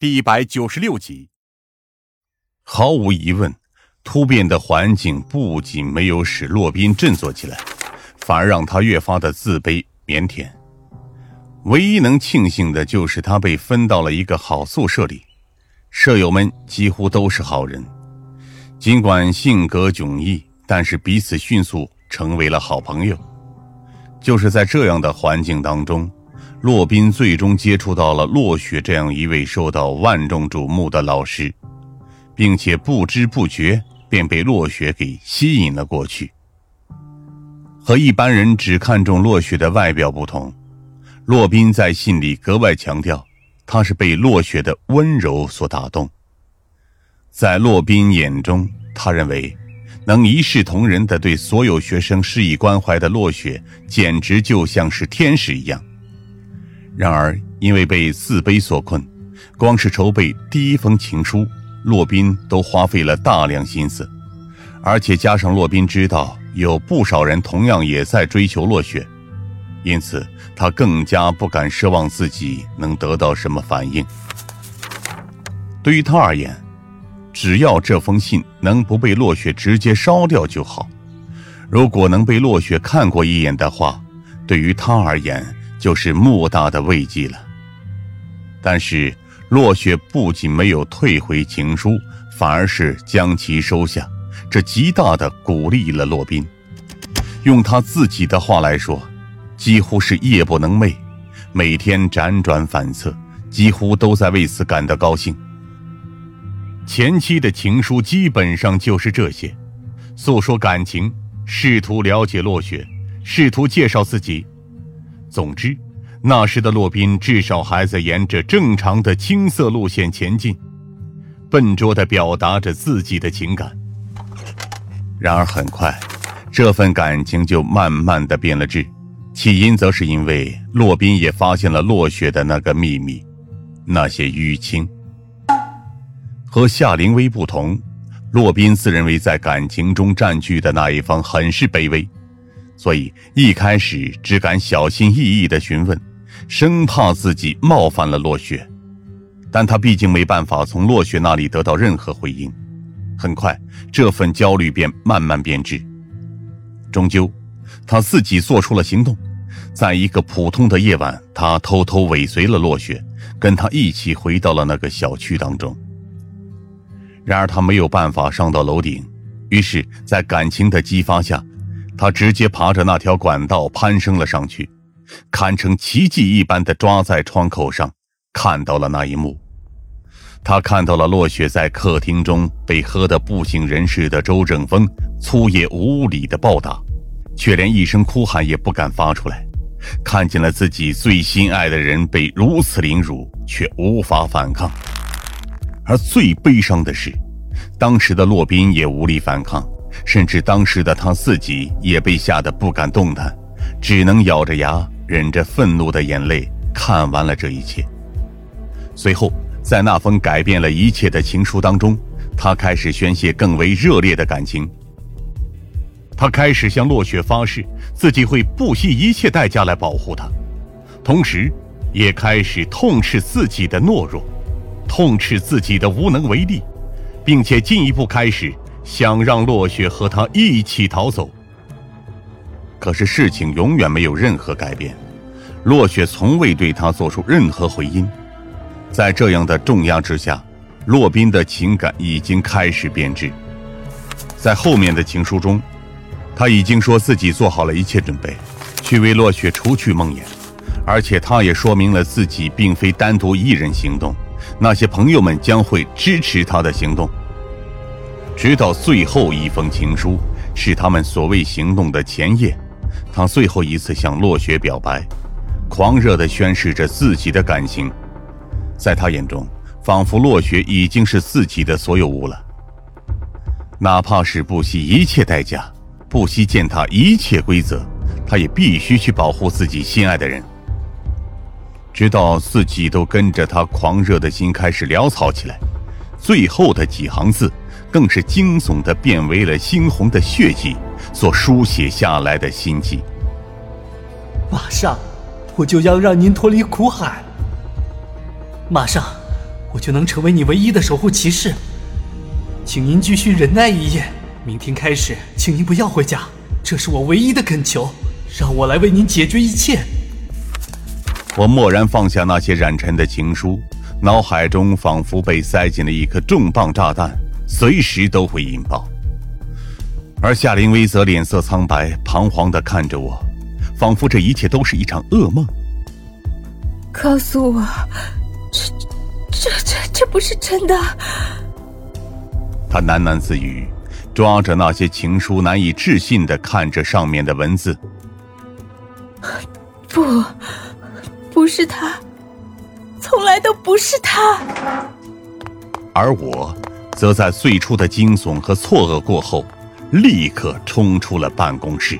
第一百九十六集。毫无疑问，突变的环境不仅没有使洛宾振作起来，反而让他越发的自卑腼腆。唯一能庆幸的就是他被分到了一个好宿舍里，舍友们几乎都是好人，尽管性格迥异，但是彼此迅速成为了好朋友。就是在这样的环境当中，洛宾最终接触到了洛雪这样一位受到万众瞩目的老师，并且不知不觉便被洛雪给吸引了过去。和一般人只看重落雪的外表不同，洛宾在信里格外强调，他是被落雪的温柔所打动。在洛宾眼中，他认为。能一视同仁地对所有学生施以关怀的落雪，简直就像是天使一样。然而，因为被自卑所困，光是筹备第一封情书，洛宾都花费了大量心思。而且加上洛宾知道有不少人同样也在追求落雪，因此他更加不敢奢望自己能得到什么反应。对于他而言，只要这封信能不被落雪直接烧掉就好。如果能被落雪看过一眼的话，对于他而言就是莫大的慰藉了。但是落雪不仅没有退回情书，反而是将其收下，这极大的鼓励了洛宾。用他自己的话来说，几乎是夜不能寐，每天辗转反侧，几乎都在为此感到高兴。前期的情书基本上就是这些，诉说感情，试图了解落雪，试图介绍自己。总之，那时的洛宾至少还在沿着正常的青涩路线前进，笨拙地表达着自己的情感。然而很快，这份感情就慢慢的变了质，起因则是因为洛宾也发现了落雪的那个秘密，那些淤青。和夏灵薇不同，洛宾自认为在感情中占据的那一方很是卑微，所以一开始只敢小心翼翼地询问，生怕自己冒犯了落雪。但他毕竟没办法从落雪那里得到任何回应，很快这份焦虑便慢慢变质。终究，他自己做出了行动，在一个普通的夜晚，他偷偷尾随了落雪，跟他一起回到了那个小区当中。然而他没有办法上到楼顶，于是，在感情的激发下，他直接爬着那条管道攀升了上去，堪称奇迹一般的抓在窗口上，看到了那一幕。他看到了落雪在客厅中被喝得不省人事的周正峰粗野无礼的暴打，却连一声哭喊也不敢发出来；看见了自己最心爱的人被如此凌辱，却无法反抗。而最悲伤的是，当时的洛宾也无力反抗，甚至当时的他自己也被吓得不敢动弹，只能咬着牙忍着愤怒的眼泪看完了这一切。随后，在那封改变了一切的情书当中，他开始宣泄更为热烈的感情。他开始向落雪发誓，自己会不惜一切代价来保护她，同时，也开始痛斥自己的懦弱。痛斥自己的无能为力，并且进一步开始想让落雪和他一起逃走。可是事情永远没有任何改变，落雪从未对他做出任何回音。在这样的重压之下，洛宾的情感已经开始变质。在后面的情书中，他已经说自己做好了一切准备，去为落雪除去梦魇，而且他也说明了自己并非单独一人行动。那些朋友们将会支持他的行动，直到最后一封情书是他们所谓行动的前夜，他最后一次向落雪表白，狂热地宣示着自己的感情。在他眼中，仿佛落雪已经是自己的所有物了，哪怕是不惜一切代价，不惜践踏一切规则，他也必须去保护自己心爱的人。直到自己都跟着他狂热的心开始潦草起来，最后的几行字更是惊悚的变为了猩红的血迹所书写下来的心迹。马上，我就要让您脱离苦海。马上，我就能成为你唯一的守护骑士。请您继续忍耐一夜，明天开始，请您不要回家，这是我唯一的恳求。让我来为您解决一切。我蓦然放下那些染尘的情书，脑海中仿佛被塞进了一颗重磅炸弹，随时都会引爆。而夏林薇则脸色苍白，彷徨的看着我，仿佛这一切都是一场噩梦。告诉我，这、这、这、这不是真的。他喃喃自语，抓着那些情书，难以置信的看着上面的文字。不，不是他，从来都不是他。而我，则在最初的惊悚和错愕过后，立刻冲出了办公室。